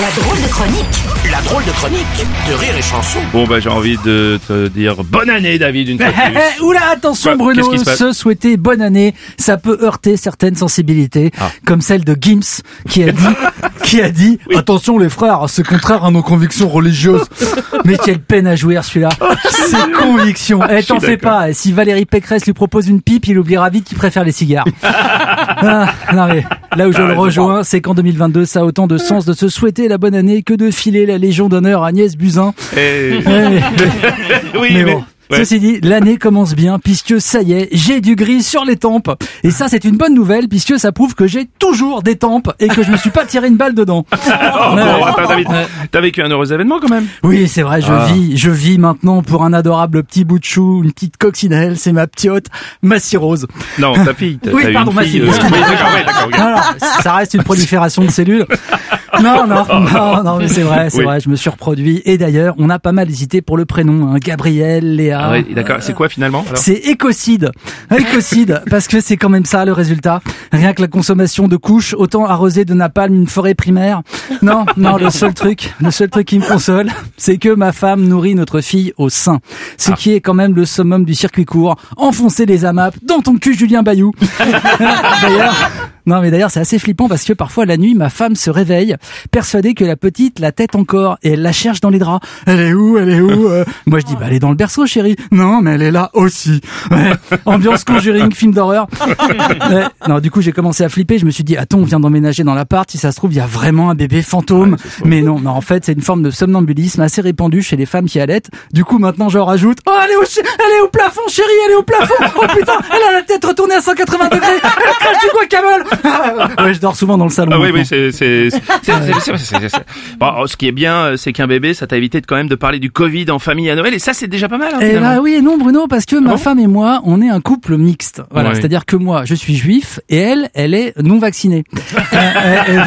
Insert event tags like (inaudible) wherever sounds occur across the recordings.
La drôle de chronique La drôle de chronique de Rire et Chanson. Bon bah j'ai envie de te dire bonne année David une fois de (laughs) plus. Eh, Oula, attention Quoi, qu'est-ce Bruno, qui se souhaiter bonne année, ça peut heurter certaines sensibilités, Ah. comme celle de Gims, qui a dit, (laughs) qui a dit, attention les frères, c'est contraire à nos convictions religieuses. (laughs) Mais quelle peine à jouir celui-là. Ses convictions. Eh, t'en fais d'accord. pas. Si Valérie Pécresse lui propose une pipe, il oubliera vite qu'il préfère les cigares. Ah, non mais, là où je Ah, le rejoins, c'est qu'en 2022, ça a autant de sens de se souhaiter la bonne année que de filer la Légion d'honneur à Agnès Buzyn. Eh, (laughs) oui mais mais, bon, ouais. ceci dit, l'année commence bien puisque ça y est, j'ai du gris sur les tempes. Et ça, c'est une bonne nouvelle puisque ça prouve que j'ai toujours des tempes et que je me suis pas tiré une balle dedans. (laughs) Oh, David, t'as vécu un heureux événement quand même. Oui, c'est vrai, je Ah. vis, je vis maintenant pour un adorable petit bout de chou, une petite coccinelle, c'est ma p'tiote, ma cirrhose. Non ta fille. Oui, pardon, ma fille, euh, excuse-moi. oui, d'accord, ouais, d'accord, ok. Alors, ça reste une prolifération de cellules. (laughs) Non, non, (laughs) non, non, mais c'est vrai, c'est Oui. vrai, je me suis reproduit. Et d'ailleurs, on a pas mal hésité pour le prénom, hein, Gabriel, Léa. Ah ouais, d'accord. C'est quoi finalement C'est écocide. Écocide, (laughs) parce que c'est quand même ça le résultat. Rien que la consommation de couches, autant arroser de napalm une forêt primaire. Non, non, le seul truc, le seul truc qui me console, c'est que ma femme nourrit notre fille au sein. Ce Ah. qui est quand même le summum du circuit court. Enfoncer les AMAP dans ton cul, Julien Bayou. (laughs) d'ailleurs, non, mais d'ailleurs, c'est assez flippant parce que parfois la nuit, ma femme se réveille, persuadée que la petite la tête encore et elle la cherche dans les draps. Elle est où Elle est où Euh, (laughs) Moi, je dis, bah, elle est dans le berceau, chérie. Non, mais elle est là aussi. (laughs) Ouais. Ambiance Conjuring, film d'horreur. (laughs) Ouais. Non, du coup, j'ai commencé à flipper. Je me suis dit, attends, on vient d'emménager dans l'appart. Si ça se trouve, il y a vraiment un bébé fantôme. mais non, non, en fait, c'est une forme de somnambuliste assez répandue chez les femmes qui allaitent. Du coup, maintenant, je rajoute, oh, elle est au, elle est au plafond, chérie, elle est au plafond. Oh putain, elle a la tête retournée à 180 degrés. Elle crache du guacamole. Ah, ouais, je dors souvent dans le salon. Ah oui, oui, c'est, Bon, ce qui est bien, euh, c'est qu'un bébé, ça t'a évité de quand même de parler du Covid en famille à Noël, et ça, c'est déjà pas mal. Hein, Eh finalement. bah oui et non Bruno parce que ma bon femme et moi on est un couple mixte. Voilà, Ouais. c'est-à-dire que moi je suis juif et elle elle est non vaccinée. (laughs) Euh, euh,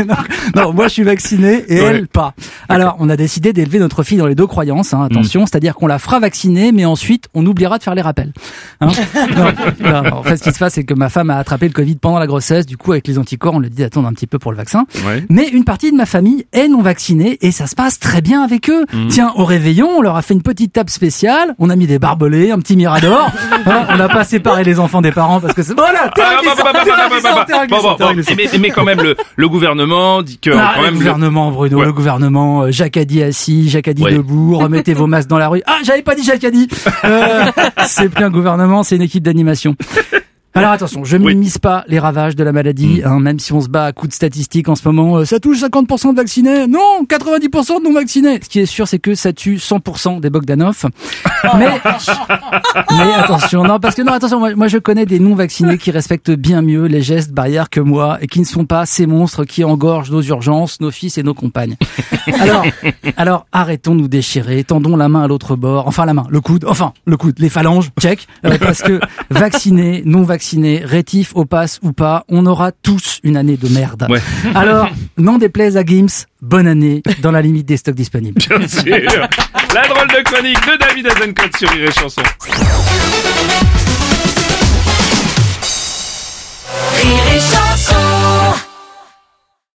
euh, (laughs) non, non, moi je suis vacciné et Ouais. elle pas. Alors on a décidé d'élever notre fille dans les deux croyances. Hein, attention, c'est-à-dire qu'on la fera vacciner mais ensuite on oubliera de faire les rappels. Hein (laughs) non, non, en fait ce qui se passe c'est que ma femme a attrapé le Covid pendant la grossesse. Du coup avec les anticorps on lui dit d'attendre un petit peu pour le vaccin. Ouais. Mais une partie de ma famille est non vaccinée et ça se passe très bien avec eux. Mhm. Tiens, au réveillon, on leur a fait une petite table spéciale, on a mis des barbelés, un petit mirador. (laughs) On n'a pas séparé les enfants des parents parce que c'est voilà. Mais, quand même, le, le gouvernement dit que Ah, quand le même. gouvernement, Bruno, Ouais. le gouvernement, euh, Jacques Addy assis, Jacques Addy Ouais. debout, remettez vos masques dans la rue. Ah, j'avais pas dit Jacques Addy. Euh, (laughs) c'est plus un gouvernement, c'est une équipe d'animation. Alors attention, je Oui. Mm. minimise pas les ravages de la maladie, hein, même si on se bat à coups de statistiques en ce moment. euh, ça touche 50% de vaccinés, non, 90% de non vaccinés. Ce qui est sûr, c'est que ça tue 100% des Bogdanov. mais, (laughs) mais attention, non, parce que non, attention, moi, moi, je connais des non vaccinés qui respectent bien mieux les gestes barrières que moi et qui ne sont pas ces monstres qui engorgent nos urgences, nos fils et nos compagnes. (laughs) Alors, alors arrêtons de nous déchirer, tendons la main à l'autre bord, enfin la main, le coude, enfin le coude, les phalanges, check, euh, parce que vaccinés, non vaccinés, rétifs au pass ou pas, on aura tous une année de merde. Ouais. (laughs) Alors, n'en déplaise à Gims, bonne année dans la limite des stocks disponibles. Bien sûr. La drôle de chronique de David Azencott sur Rire et chanson